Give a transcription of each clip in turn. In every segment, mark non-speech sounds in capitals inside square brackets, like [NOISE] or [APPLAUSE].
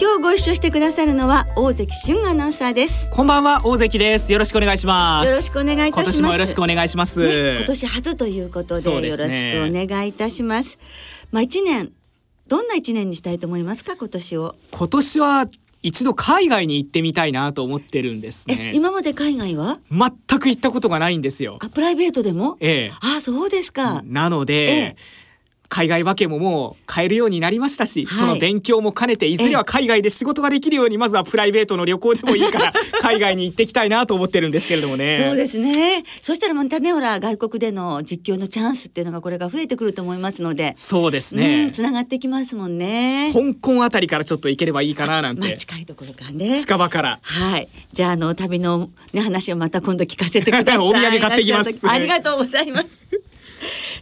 今日ご一緒してくださるのは大関俊アナウンサーです。こんばんは大関です。よろしくお願いします。よろしくお願いいたします。今年もよろしくお願いします、ね、今年初ということで、ね、よろしくお願いいたします。まあ一年どんな一年にしたいと思いますか今年を？今年は一度海外に行ってみたいなと思ってるんですね。今まで海外は？全く行ったことがないんですよ。あプライベートでも？ええ。あそうですか。なので、ええ海外分けももう変えるようになりましたし、はい、その勉強も兼ねていずれは海外で仕事ができるようにまずはプライベートの旅行でもいいから [LAUGHS] 海外に行ってきたいなと思ってるんですけれどもね。そうですね。そしたらまたねほら外国での実況のチャンスっていうのがこれが増えてくると思いますので。そうですね。つながってきますもんね。香港あたりからちょっと行ければいいかななんて。まあ、近いところからね。近場から。はい。じゃああの旅のね話をまた今度聞かせてください。[LAUGHS] お土産買ってきます。[LAUGHS] ありがとうございます。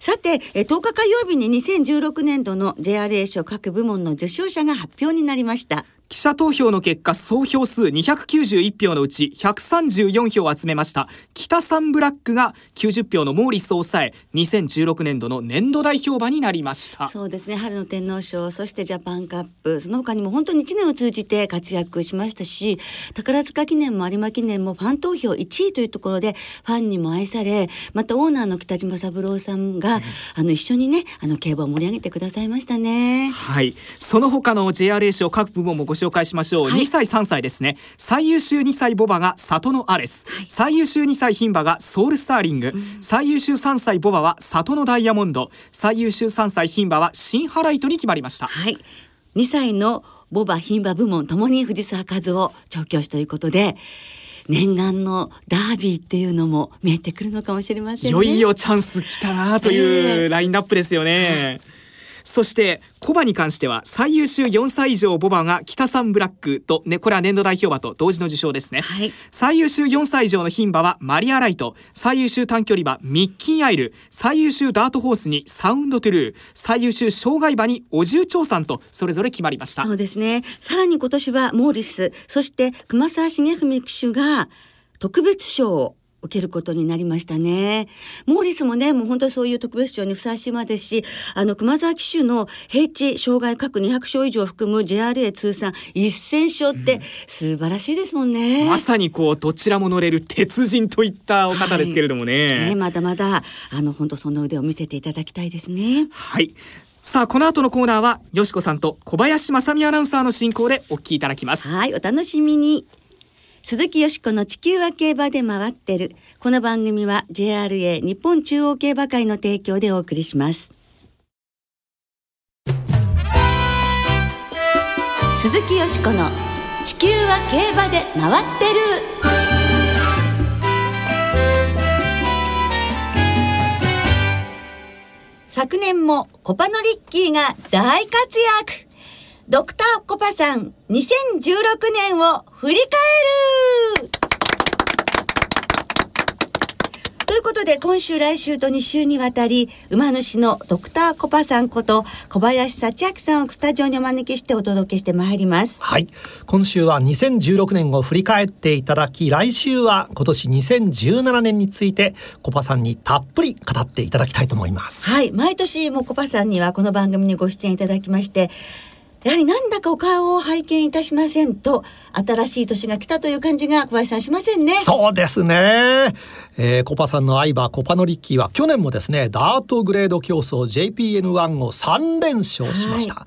さて、え10日火曜日に2016年度の JRA 賞各部門の受賞者が発表になりました。記者投票の結果総票数291票のうち134票を集めました。北サンブラックが90票のモーリスを抑え2016年度の年度代表馬になりました。そうですね。春の天皇賞そしてジャパンカップその他にも本当に1年を通じて活躍しましたし宝塚記念も有馬記念もファン投票1位というところでファンにも愛されまたオーナーの北島三郎さんが、うん、あの一緒にねあの競馬を盛り上げてくださいましたね。はい。その他の JRA 賞各部門もご紹介しましょう、はい、2歳3歳ですね。最優秀2歳ボバが里のアレス、はい、最優秀2歳牝馬がソウルスターリング、うん、最優秀3歳ボバは里のダイヤモンド。最優秀3歳牝馬は新ハライトに決まりました。はい。2歳のボバ牝馬部門ともに藤沢和夫調教師ということで念願のダービーっていうのも見えてくるのかもしれません、ね、いよいよチャンス来たなというラインナップですよね。えーそしてコバに関しては最優秀4歳以上ボバが北サンブラックと、ね、これは年度代表馬と同時の受賞ですね、はい、最優秀4歳以上の牝馬はマリアライト。最優秀短距離馬ミッキーアイル。最優秀ダートホースにサウンドトゥルー。最優秀障害馬にお重長さんとそれぞれ決まりました。そうですね。さらに今年はモーリス。そして熊沢重文騎手が特別賞を受けることになりましたね。モーリスもね、もう本当にそういう特別賞にふさわしい馬ですし、あの、熊沢騎手の平地障害各200勝以上を含む JRA 通算1000勝って素晴らしいですもんね。うん、まさにこう、どちらも乗れる鉄人といったお方ですけれどもね。はい、ねまだまだ、あの、本当その腕を見せていただきたいですね。はい。さあ、この後のコーナーは、よしこさんと小林正美アナウンサーの進行でお聞きいただきます。はい、お楽しみに。鈴木よしこの地球は競馬で回ってる。この番組は JRA 日本中央競馬会の提供でお送りします。鈴木よしこの地球は競馬で回ってる。昨年もコパノリッキーが大活躍ドクターコパさん2016年を振り返る。ということで今週来週と2週にわたり馬主のドクターコパさんこと小林幸明さんをスタジオにお招きしてお届けしてまいります。はい。今週は2016年を振り返っていただき来週は今年2017年についてコパさんにたっぷり語っていただきたいと思います。はい。毎年もコパさんにはこの番組にご出演いただきましてやはりなんだかお顔を拝見いたしませんと、新しい年が来たという感じが小林さんしませんね。そうですね。えー、コパさんの相場コパノリッキーは去年もですね、ダートグレード競争 JPN1 を3連勝しました。はい、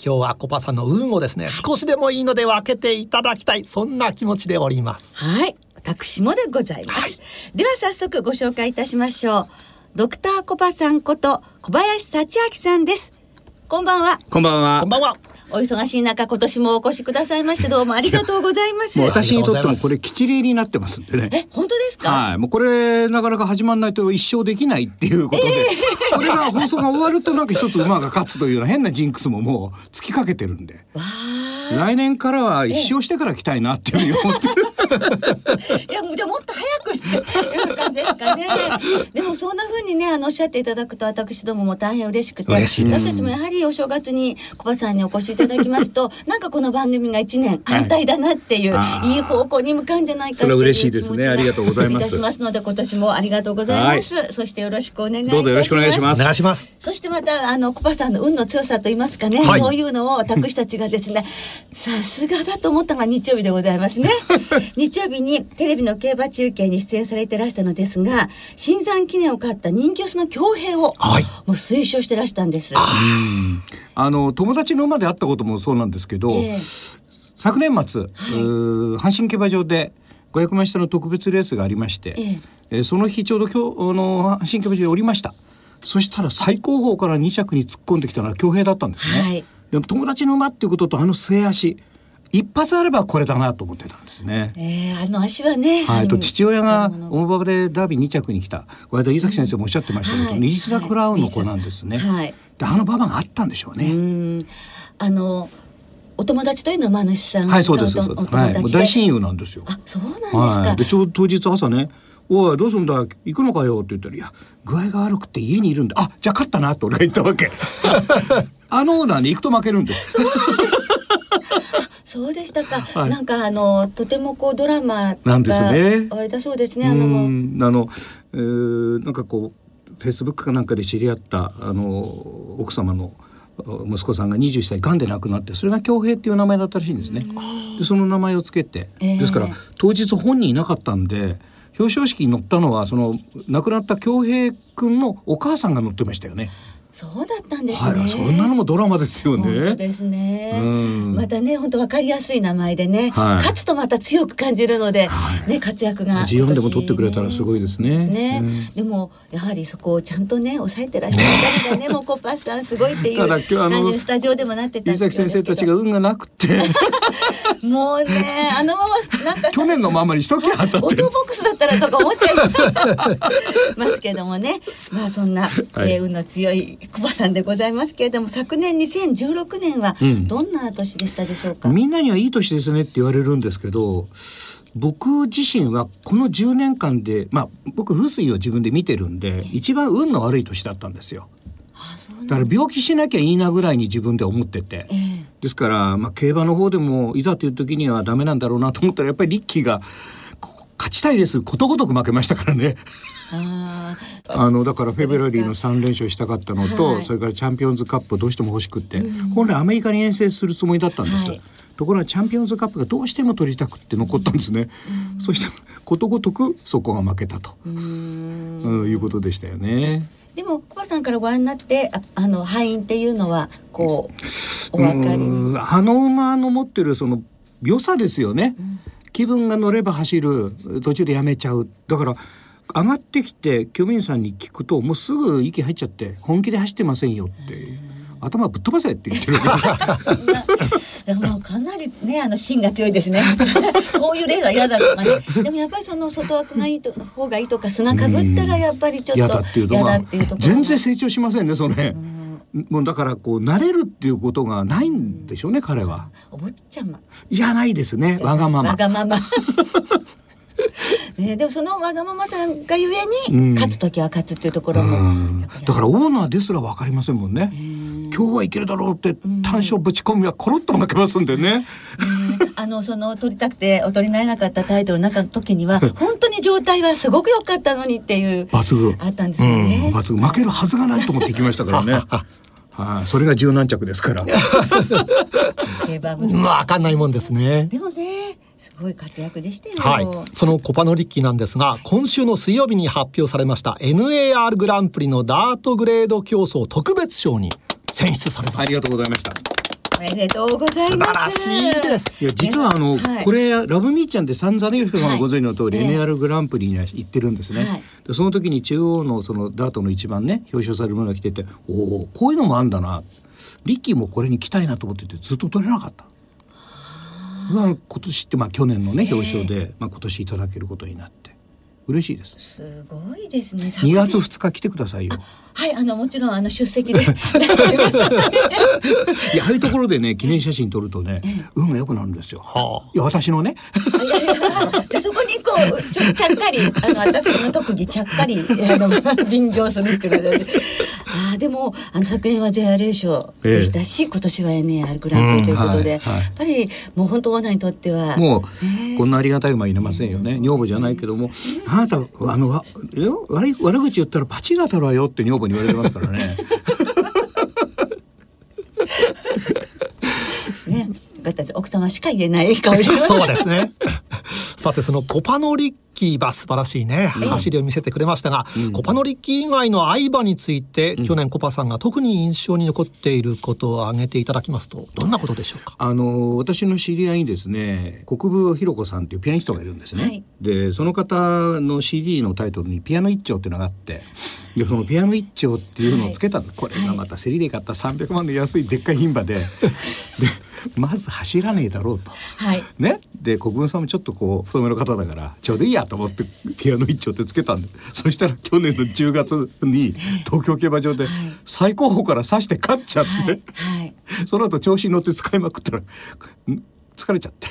今日はコパさんの運をですね、少しでもいいので分けていただきたい、そんな気持ちでおります。はい。私もでございます。はい、では早速ご紹介いたしましょう。ドクターコパさんこと小林幸明さんです。こんばんは。こんばんは。こんばんは。お忙しい中今年もお越しくださいましてどうもありがとうございます。私にとってもこれ吉例になってます。んでねえ本当ですか？はいもうこれなかなか始まらないと一生できないっていうことで、えー、これが放送が終わるとなんか一つ馬が勝つというような変なジンクスももう突きかけてるんで。わあ来年からは一生してから来たいなっていうふうに思ってる。[LAUGHS] いやもうじゃあもっと早くっていう感じですかね。[LAUGHS] でもそんな風にねあのおっしゃっていただくと私どもも大変嬉しくて、嬉しいです。私たちもやはりお正月にコバさんにお越しいただきますと、[LAUGHS] なんかこの番組が一年安泰だなっていう、はいい、い方向に向かうんじゃないかっていう嬉しいですね。気持ちがありがとうございます。いたしますので今年もありがとうございます。そしてよろしくお願いいたします。どうぞよろしくお願いしまおす願いします。そしてまたあのコバさんの運の強さと言いますかね、はい。そういうのを私たちがですねさすがだと思ったのが日曜日でございますね。[LAUGHS] 日曜日にテレビの競馬中継に出演されてらしたのですが新山記念を勝った人気オスの強兵を、はい。もう推奨してらしたんです。あの友達の馬で会ったこともそうなんですけど、ええ。昨年末、うー阪神競馬場で500万下の特別レースがありまして、ええ。えーその日ちょうど今日あの阪神競馬場におりました。そしたら最高峰から2着に突っ込んできたのは強兵だったんですね、はいでも友達の馬っていうこととあの末足一発あればこれだなと思ってたんですね。えーあの足はね、はい、と父親があの。大馬場でダービー2着に来た。この間井崎先生もおっしゃってましたけど、はい西田クラウンの子なんですね。はい。であの馬場があったんでしょううね。ん。あのお友達というのは馬主さん。はいそうですおそうです。はい、大親友なんですよ。あそうなんですか、はい、でちょうど当日朝ね「おいどうすんだ？行くのかよ」って言ったら「いや具合が悪くて家にいるんだ。あじゃあ勝ったな」って俺が言ったわけ [LAUGHS] あのオーナーに行くと負けるんです。そう。[LAUGHS] でしたか、はい。なんかあのとてもこうドラマがなんですね。あれだそうですねあの。あの、えーなんかこうフェイスブックかなんかで知り合ったあの奥様のお息子さんが21歳がんで亡くなってそれが恭平っていう名前だったらしいんですね。でその名前をつけて、ええですから当日本人いなかったんで表彰式に乗ったのはその亡くなった恭平君のお母さんが乗ってましたよね。そうだったんですね、はい、そんなのもドラマですよね。ですね、うん。またね本当わかりやすい名前でね、はい。勝つとまた強く感じるので、はい。ね活躍がジオンでも取ってくれたらすごいですね。ね、うん。でもやはりそこをちゃんとね抑えてらっしゃるあたりがね [LAUGHS] もうコッパスさんすごいっていう感じでスタジオでもなってた伊崎先生たちが運がなくて。もうねあのままなんかさ去年のままにしときゃ当たオって。るートボックスだったらとか思っちゃいますけどもね。まあそんな、はい。えー運の強いコバさんでございますけれども昨年2016年はうん。どんな年でしたでしょうか、みんなにはいい年ですねって言われるんですけど僕自身はこの10年間でまあ僕風水を自分で見てるんで一番運の悪い年だったんですよ。あそうなんだから病気しなきゃいいなぐらいに自分で思ってて。ええ。ですから、まあ、競馬の方でもいざという時にはダメなんだろうなと思ったらやっぱりリッキーがこ勝ちたいです。ことごとく負けましたからね。ああのだからフェブラリーの3連勝したかったのと、はいそれからチャンピオンズカップをどうしても欲しくって、本来アメリカに遠征するつもりだったんです、はい。ところがチャンピオンズカップがどうしても取りたくって残ったんですね、そしてことごとくそこが負けたと、いうことでしたよね。でもコバさんからご覧になってああの敗因っていうのはこうお分かりあの馬の持ってるその良さですよね、気分が乗れば走る途中でやめちゃう。だから上がってきて教員さんに聞くともうすぐ息入っちゃって本気で走ってませんよって頭ぶっ飛ばせって言ってるわけ。ですだからもうかなりねあの芯が強いですね。[LAUGHS] こういう例が嫌だとかね。でもやっぱりその外枠がいいと方がいいとか砂かぶったらやっぱりちょっと嫌だっていうと全然成長しませんねそれ。もうだからこう慣れるっていうことがないんでしょうね彼は。お坊ちゃまいやないですねわがままわ。がまま [LAUGHS] ねでもそのわがままさんがゆえうんに勝つ時は勝つっていうところうもんだからオーナーですらわかりませんもんね。今日はいけるだろうって単勝ぶち込みはコロッと負けますんでね。のその取りたくてお取りになれなかったタイトルの中の時には本当に状態はすごく良かったのにっていう抜群。あったんですよね。抜群。負けるはずがないと思って行きましたからね。はい、それが柔軟着ですから。競馬部うんわかんないもんですね。でもねすごい活躍でしたよ。はい、そのコパノリッキーなんですが今週の水曜日に発表されました NAR グランプリのダートグレード競争特別賞に選出されましありがとうございました。おめでとうございます。素晴らしいです。いや実はあの、はい。これラブミーちゃんって散々ね吉川さんもご存知の通り、はい。ええ NR グランプリには行ってるんですね、はい。でその時に中央のそのダートの一番ね表彰されるものが来てておおこういうのもあんだな。リッキーもこれに来たいなと思っててずっと取れなかった。まあ今年ってまあ去年のね表彰で、まあ、今年いただけることになって嬉しいです。すごいですね。2月2日来てくださいよ。はいあのもちろんあの出席で [LAUGHS] [LAUGHS] いやああいうところでね記念写真撮るとね、運が良くなるんですよ、はあ、いや私のね。じゃそこにこうちょちゃっかりあの私の特技ちゃっかりあの便乗するってことであでもあの昨年は JRA 賞でしたし、え。今年は NAR グランプリということで、うんはいはい、やっぱりもう本当オーナーにとってはもう、えー、こんなありがたい馬いれませんよね、女房じゃないけどもあなたあの悪い悪口言ったらパチが当たるわよって女房に言われてますからね。[LAUGHS] ね、私奥様しか言えない香り [LAUGHS] [LAUGHS] そうですね。さてそのコパノリッキーは素晴らしいね、うん、走りを見せてくれましたが、うん、コパノリッキー以外の相場について、うん、去年コパさんが特に印象に残っていることを挙げていただきますとどんなことでしょうか？あの私の知り合いにですね国分ひろ子さんっていうピアニストがいるんですね、はい、でその方の CD のタイトルにピアノ一丁っていうのがあってでそのピアノ一丁っていうのをつけた、はい、これがまた競りで買った300万の安いでっかい牝馬で。でまず走らねえだろうと、はい、ね？で国分さんもちょっとこう太めの方だからちょうどいいやと思ってピアノ一丁ってつけたんでそしたら去年の10月に東京競馬場で最高峰から刺して勝っちゃって、はいはい、その後調子に乗って使いまくったら疲れちゃって。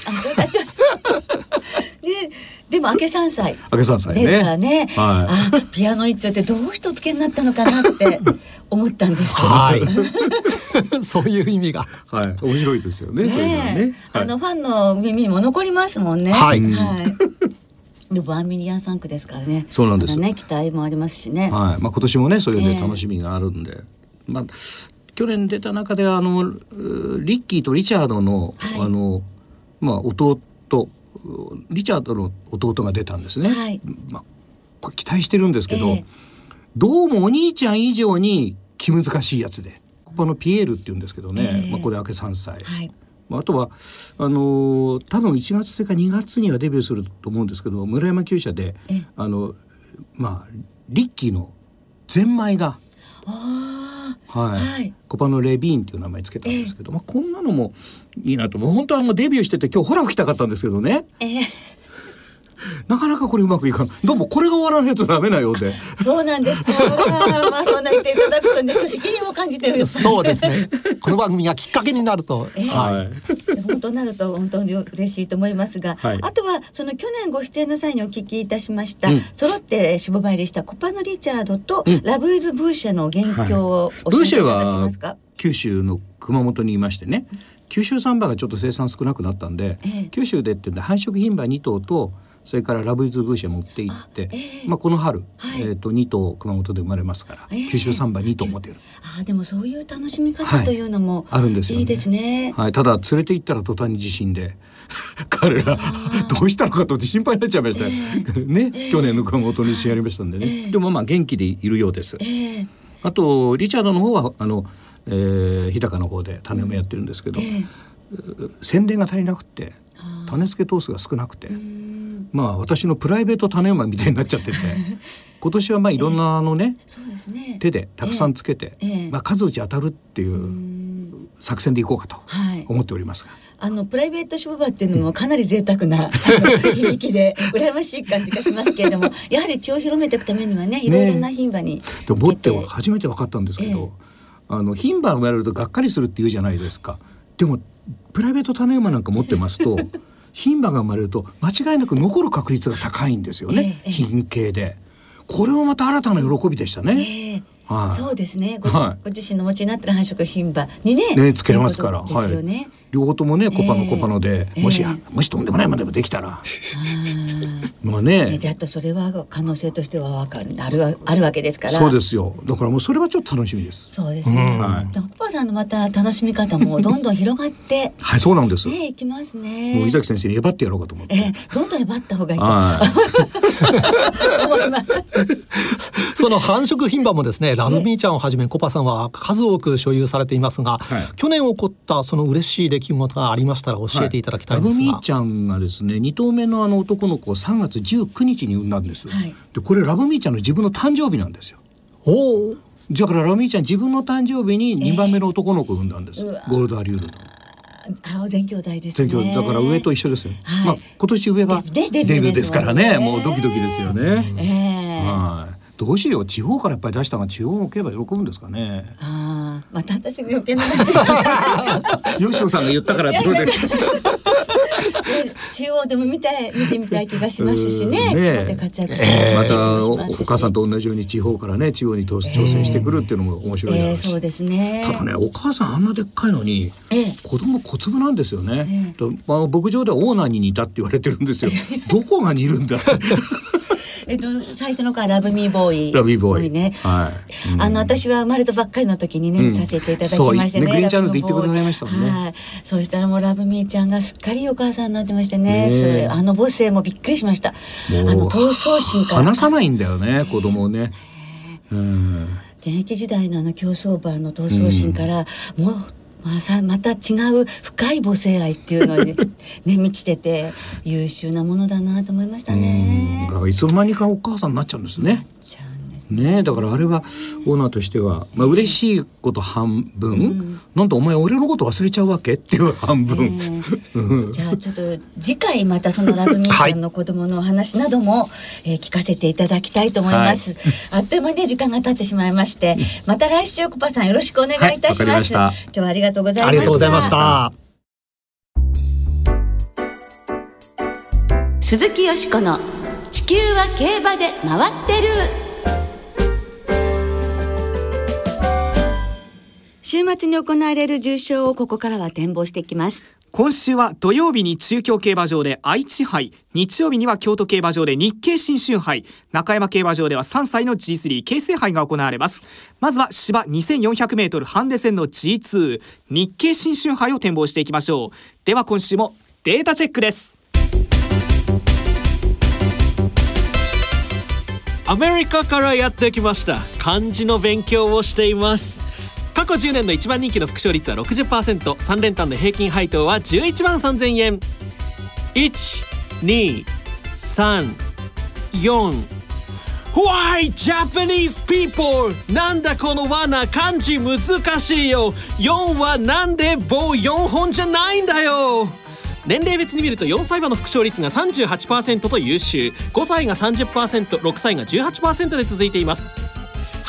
ででも明け三歳明け三歳ね。ですからね、はい、あピアノ一丁ってどう人付けになったのかなって思ったんですはい。[LAUGHS] そういう意味が。はい。面白いですよねねね、あのファンの耳にも残りますもんね。はい、はいルバーミリアン3区ですからね。そうなんですね。期待もありますしね。はい。まあ今年もねそういうね、楽しみがあるんで、まあ去年出た中であのリッキーとリチャードの、はい、あのまあ弟リチャードの弟が出たんですね。はい、まあこれ期待してるんですけど、えー、どうもお兄ちゃん以上に気難しいやつで、ここのピエールって言うんですけどね、えー、まあこれ明け3歳。はいあとはあのー、多分1月生か2月にはデビューすると思うんですけど村山厩舎であのまあリッキーのゼンマイが。はい、はい、コパのレビーンっていう名前つけたんですけど、まあこんなのもいいなと。もう本当はもうデビューしてて今日ホラ吹きたかったんですけどね。えーなかなかこれうまくいかない。どうもこれが終わらないとダメなようで。そうなんですか。[LAUGHS] まあそんな言っていただくとね、ちょっと責任も感じてる。そうですね。この番組がきっかけになると、えー、はい。本当なると本当に嬉しいと思いますが、はい、あとはその去年ご出演の際にお聞きいたしました、うん、揃って芝参りしたコパノリチャードと、うん、ラブイズブーシェの元凶を教えていただけますか？はい、九州の熊本にいましてね。九州産馬がちょっと生産少なくなったんで、えー、九州でっていうんで繁殖牝馬2頭とそれからラブイズブーシェ持って行って、えー、まあこの春、はい、えっ、と2頭熊本で生まれますから、えー、九州サンバ2頭持てる。あでもそういう楽しみ方というのも、はい、あるんですよ、ね、いいですね。はい。ただ連れて行ったら途端に地震で。[LAUGHS] 彼らどうしたのかと心配になっちゃいました、えー、ね、えー、去年の熊本に試合ありましたんでね、えー、でもまあ元気でいるようです、あとリチャードの方はあの、えー、日高の方で種埋めやってるんですけど、洗練が足りなくて種付け頭数が少なくて。まあ私のプライベート種馬みたいになっちゃってて [LAUGHS] 今年はまあいろんなあのねえーね、手でたくさんつけて、えー、まあ、数打ち当たるっていう作戦でいこうかと思っておりますが。はい。あのプライベート種馬っていうのもかなり贅沢な [LAUGHS] 響きで羨ましい感じがしますけれども [LAUGHS] やはり血を広めていくためにはねいろいろな牝馬に、ね、でも持って初めて分かったんですけど、えー、あの牝馬生まれるとがっかりするっていうじゃないですか。でもプライベート種馬なんか持ってますと牝馬が生まれると間違いなく残る確率が高いんですよね、えー、品系で。これもまた新たな喜びでしたね。えーはい、そうですね。ご自身の持ちになってる繁殖牝馬にねねつけれますから、ね、はい、両方ともねコパのコパので、えー、もしや、もしとんでもないまでもできたら。まあね。であとそれは可能性としては分かるあるあるわけですから。そうですよ。だからもうそれはちょっと楽しみです。そうですね、うん。はい、コパさんのまた楽しみ方も [LAUGHS] どんどん広がって。はいそうなんです。ねいきますね。もう伊崎先生にえばってやろうかと思って、えー、どんどんえばった方がいいと思います。[LAUGHS] その繁殖牝馬もですねラブミーちゃんをはじめコパさんは数多く所有されていますが、はい、去年起こったその嬉しい出来事がありましたら教えていただきたいんですが、はい、ラブミーちゃんがですね2頭目のあの男の子を3月19日に産んだんです、はい、でこれラブミーちゃんの自分の誕生日なんですよおおだからラブミーちゃん自分の誕生日に2番目の男の子を産んだんです、えー、ゴールドアリュール青全兄弟ですね。だから上と一緒ですよ。はいまあ今年上はでデビューデビューですからね。もんねもうドキドキですよね。ええはい。どうしよう地方からやっぱり出したが地方の競馬喜ぶんですかね。ああ、また私が余計な。よしこさんが言ったからってことで。[LAUGHS] 中央でも見たい見てみたい気がしますしね。うん地方で活躍してええ。またお母さんと同じように地方からね地方に挑挑戦してくるっていうのも面白いだろうしええそうですね。ただねお母さんあんなでっかいのにええ。子供小粒なんですよね、まあ、牧場ではオーナーに似たって言われてるんですよ。[LAUGHS] どこが似るんだえっと最初の子はラブミーボーイ。ラビーボーイね。はい、うんあの私は生まれたばっかりの時にね、させていただきましてね。そうねグリーンチャンネルで言ってくださいましたもんねはい。そうしたらもうラブミーちゃんがすっかりお母さんになってましてね。それあの母性もびっくりしました。あの闘争心から。離さないんだよね子供をね、うん、現役時代のあの競走馬の闘争心から、もうまあさまた違う深い母性愛っていうのにね [LAUGHS] 満ちてて優秀なものだなと思いましたうん。ねいつの間にかお母さんになっちゃうんですねねねだからあれはオーナーとしては、まあ嬉しいこと半分、なんとお前俺のこと忘れちゃうわけっていう半分、うんじゃあちょっと次回またそのラブミーちゃんの子供のお話なども、えー聞かせていただきたいと思います。あっという間にね時間が経ってしまいまして、また来週コパさんよろしくお願いいたしはいわかりま。ますした今日はありがとうございました。ありがとうございました。鈴木よしこの地球は競馬で回ってる。週末に行われる重賞をここからは展望していきます。今週は土曜日に中京競馬場で愛知杯。日曜日には京都競馬場で日経新春杯。中山競馬場では3歳の G3 京成杯が行われます。まずは芝 2400m ハンデ戦の G2 日経新春杯を展望していきましょう。では今週もデータチェックです。アメリカからやってきました。漢字の勉強をしています過去10年の一番人気の副賞率は 60%3 連単の平均配当は11万3000円。123 4 Why Japanese people? なんだこの罠漢字難しいよ。4はなんで棒4本じゃないんだよ。年齢別に見ると4歳馬の副賞率が38%と優秀。5歳が 30%6 歳が18%で続いています。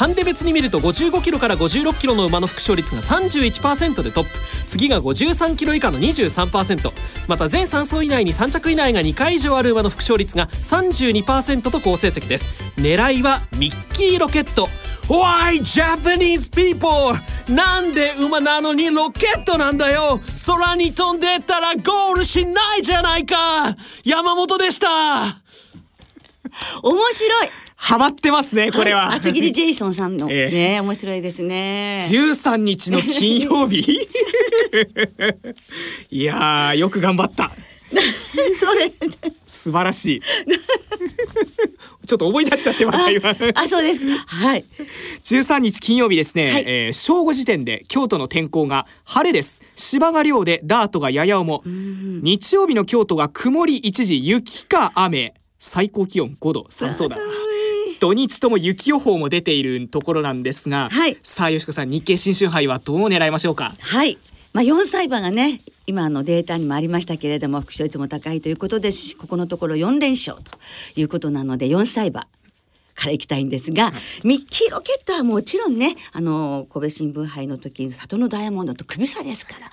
ハンデ別に見ると55キロから56キロの馬の副賞率が31%でトップ。次が53キロ以下の23%また全3走以内に3着以内が2回以上ある馬の副賞率が32%と好成績です。狙いはミッキーロケット。Why Japanese people? なんで馬なのにロケットなんだよ。空に飛んでったらゴールしないじゃないか。山本でした。面白い。ハマってますねこれは、い厚切りジェイソンさんの、[LAUGHS] ええ。ね面白いですね。13日の金曜日？[LAUGHS] いやーよく頑張った。[LAUGHS] それ素晴らしい。ちょっと思い出しちゃってまた今。あそうです。かはい。13日金曜日ですね、はい。えー正午時点で京都の天候が晴れです。芝が量でダートがやや重。日曜日の京都が曇り一時雪か雨。最高気温5度。寒そうだ。な土日とも雪予報も出ているところなんですが、はい。さあよしこさん日経新春杯はどう狙いましょうか？はい。まあ4歳馬がね今のデータにもありましたけれども副賞率も高いということですしここのところ4連勝ということなので4歳馬から行きたいんですが、ミッキーロケットはもちろんねあの神戸新聞杯の時に里のダイヤモンドと首差ですから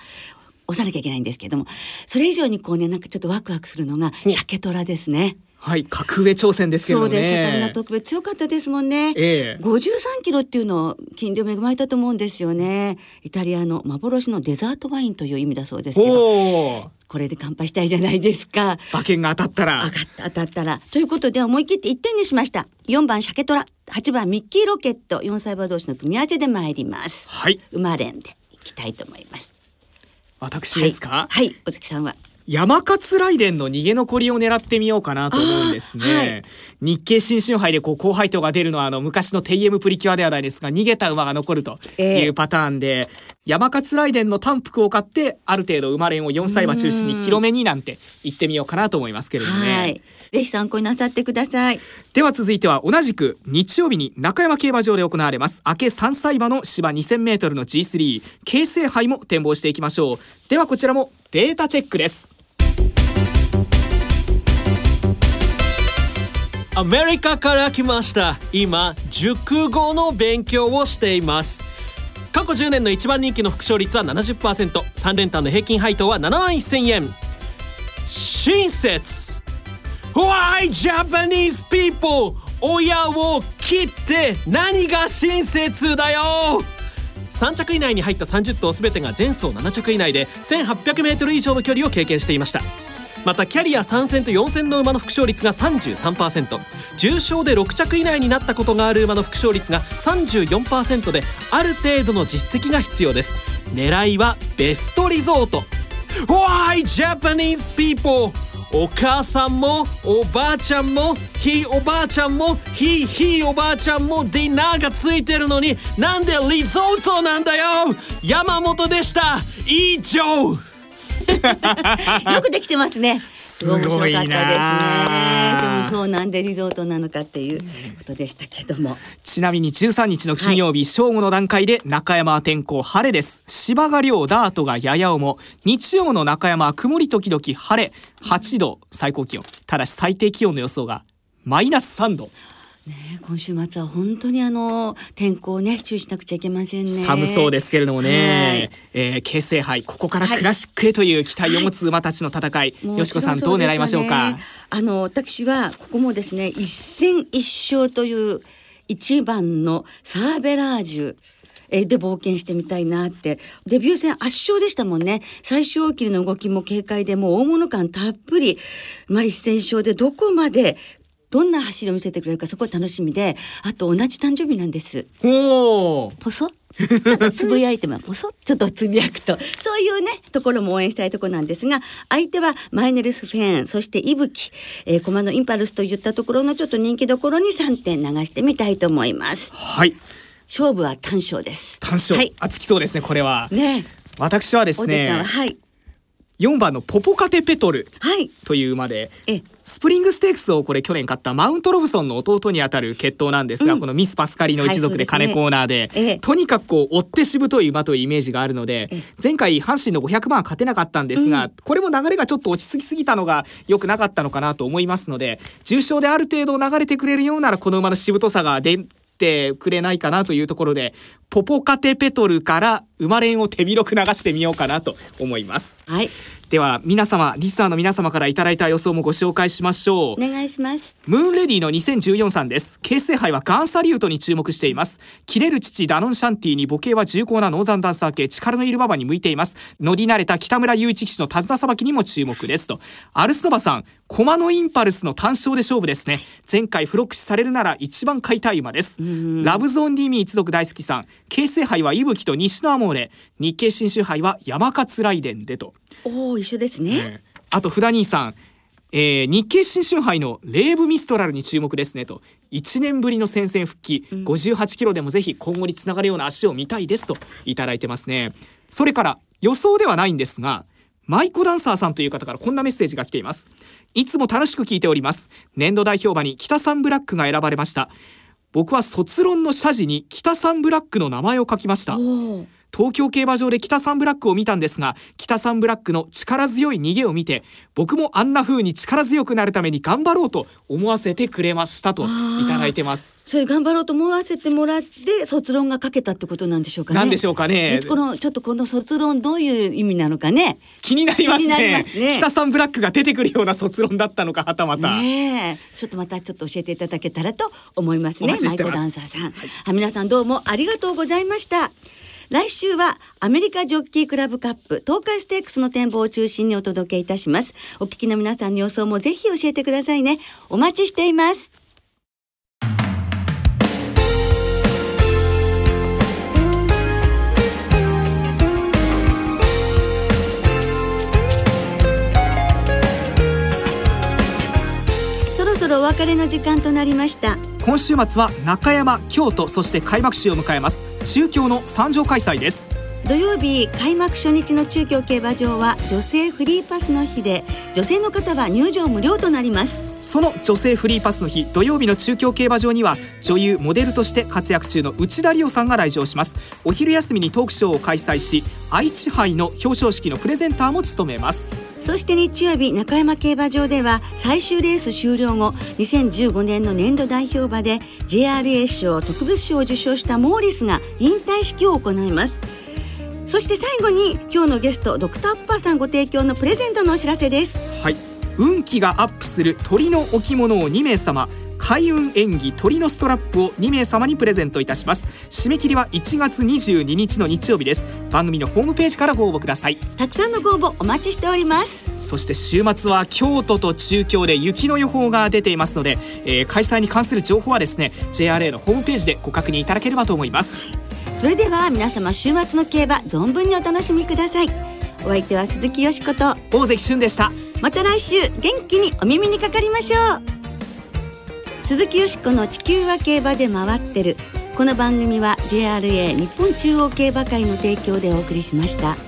押さなきゃいけないんですけどもそれ以上にこうねなんかちょっとワクワクするのが鮭虎ですね。はい格上挑戦ですけれどもそうです。セカルナね特別強かったですもんね。ええ53キロっていうのを金量恵まれたと思うんですよね。イタリアの幻のデザートワインという意味だそうですけど、これで乾杯したいじゃないですか。馬券が当たったら当たったらということで思い切って1点にしました。4番シャケトラ、8番ミッキーロケット、4歳馬同士の組み合わせで参ります。はい馬連でいきたいと思います。私ですか、はい、はい、お月さんは。山勝雷電の逃げ残りを狙ってみようかなと思うんですね、日経新春杯でこう高配当が出るのはあの昔の TM プリキュアではないですが逃げた馬が残るとええ。いうパターンで、山勝雷電の単服を買ってある程度馬連を4歳馬中心に広めになんて言ってみようかなと思いますけれどもね、はい。ぜひ参考になさってください。では続いては同じく日曜日に中山競馬場で行われます。明け3歳馬の芝 2000m の G3 京成杯も展望していきましょう。ではこちらもデータチェックですアメリカから来ました。今熟語の勉強をしています。過去10年の一番人気の副勝率は 70%3 連単の平均配当は7万1000円。親切。Why Japanese people? 親を切って何が親切だよ。3着以内に入った30頭全てが前走7着以内で 1800m 以上の距離を経験していました。またキャリア3戦と4戦の馬の副勝率が33%重賞で6着以内になったことがある馬の副勝率が34%である程度の実績が必要です。狙いはベストリゾート。Why Japanese people? お母さんもおばあちゃんもひいおばあちゃんもひいひいおばあちゃんもディナーがついてるのになんでリゾートなんだよ！山本でした。以上。[LAUGHS] よくできてますね。すごいな。面白かったですね。でもそうなんでリゾートなのかっていうことでしたけども。ちなみに13日の金曜日、正午の段階で中山は天候晴れです。芝が量ダートがやや重。日曜の中山は曇り時々晴れ。8度最高気温。ただし最低気温の予想がマイナス3度ね、今週末は本当にあの天候ね注意しなくちゃいけませんね。寒そうですけれどもはい。ね、えー、京成杯ここからクラシックへという期待を持つ馬たちの戦い、もよしこさんどう狙いましょうか？あの私はここもですね一戦一勝という一番のサーベラージュ。えーで冒険してみたいなって。デビュー戦圧勝でしたもんね。最終大きりの動きも軽快でもう大物感たっぷり。まあ一戦一勝でどこまでどんな走りを見せてくれるかそこ楽しみであと同じ誕生日なんです。おおポソ？ッちょっとつぶやいてもポソ？ッちょっとつぶやくと。そういうねところも応援したいところなんですが相手はマイネルスフェーンそしてイブキ、えー、コマのインパルスといったところのちょっと人気どころに3点流してみたいと思います。はい。勝負は単勝です。単勝、はい。熱きそうですねこれは、ね。私はです大関さんはねはい4番のポポカテペトルはい。という馬でえスプリングステークスをこれ去年買ったマウントロブソンの弟にあたる血統なんですが、うん。このミス・パスカリの一族で金コーナーで、ええ。とにかくこう追ってしぶとい馬というイメージがあるので、ええ。前回阪神の500番は勝てなかったんですが、これも流れがちょっと落ち着きすぎたのが良くなかったのかなと思いますので重賞である程度流れてくれるようならこの馬のしぶとさがってくれないかなというところでポポカテペトルから生まれんを手広く流してみようかなと思います。はいでは皆様リスナーの皆様からいただいた予想もご紹介しましょう。お願いします。ムーンレディの2014さんです。京成杯はガンサリュートに注目しています。切れる父ダノンシャンティに母系は重厚なノーザンダンサー系力のいる馬場に向いています。乗り慣れた北村雄一騎手の手綱さばきにも注目ですと。アルスノバさんコマのインパルスの単勝で勝負ですね。前回付録視されるなら一番買いたい馬です。ラブゾーンディミー一族大好きさん。京成杯は伊吹と西のアモーレ日経新州杯は山勝雷電でと。おお一緒ですね、あと、フダ兄さん、えー日経新春杯のレーブミストラルに注目ですねと。1年ぶりの戦線復帰、58キロでもぜひ今後につながるような足を見たいですといただいてますね。それから予想ではないんですがマイコダンサーさんという方からこんなメッセージが来ています。いつも楽しく聞いております。年度代表馬に北サンブラックが選ばれました。僕は卒論の謝辞に北サンブラックの名前を書きました東京競馬場で北サンブラックを見たんですが北サンブラックの力強い逃げを見て僕もあんな風に力強くなるために頑張ろうと思わせてくれましたといただいてます。それ頑張ろうと思わせてもらって卒論が書けたってことなんでしょうかね。なんでしょうかね。ねこのちょっとこの卒論どういう意味なのかね。気になりますね。ますね。北サンブラックが出てくるような卒論だったのかはたまた、ねえ。ちょっとまたちょっと教えていただけたらと思いますおねマイコダンサーさん、あ皆さんどうもありがとうございました来週はアメリカジョッキークラブカップ東海ステークスの展望を中心にお届けいたします。お聞きの皆さんの予想もぜひ教えてくださいね。お待ちしています。そろそろお別れの時間となりました。今週末は中山京都そして開幕週を迎えます。中京の参上開催です。土曜日開幕初日の中京競馬場は女性フリーパスの日で女性の方は入場無料となります。その女性フリーパスの日土曜日の中京競馬場には女優モデルとして活躍中の内田理央さんが来場します。お昼休みにトークショーを開催し愛知杯の表彰式のプレゼンターも務めます。そして日曜日中山競馬場では最終レース終了後2015年の年度代表馬で JRA 賞特別賞を受賞したモーリスが引退式を行います。そして最後に今日のゲストドクターパパさんご提供のプレゼントのお知らせです。はい運気がアップする鳥の置物を2名様。開運演技鳥のストラップを2名様にプレゼントいたします。締め切りは1月22日の日曜日です。番組のホームページからご応募ください。たくさんのご応募お待ちしております。そして週末は京都と中京で雪の予報が出ていますので、えー、開催に関する情報はですね JRA のホームページでご確認いただければと思います。それでは皆様週末の競馬存分にお楽しみくださいお相手は鈴木よしこと大関俊でした。また来週元気にお耳にかかりましょう。鈴木よしこの地球は競馬で回ってる。この番組は JRA 日本中央競馬会の提供でお送りしました。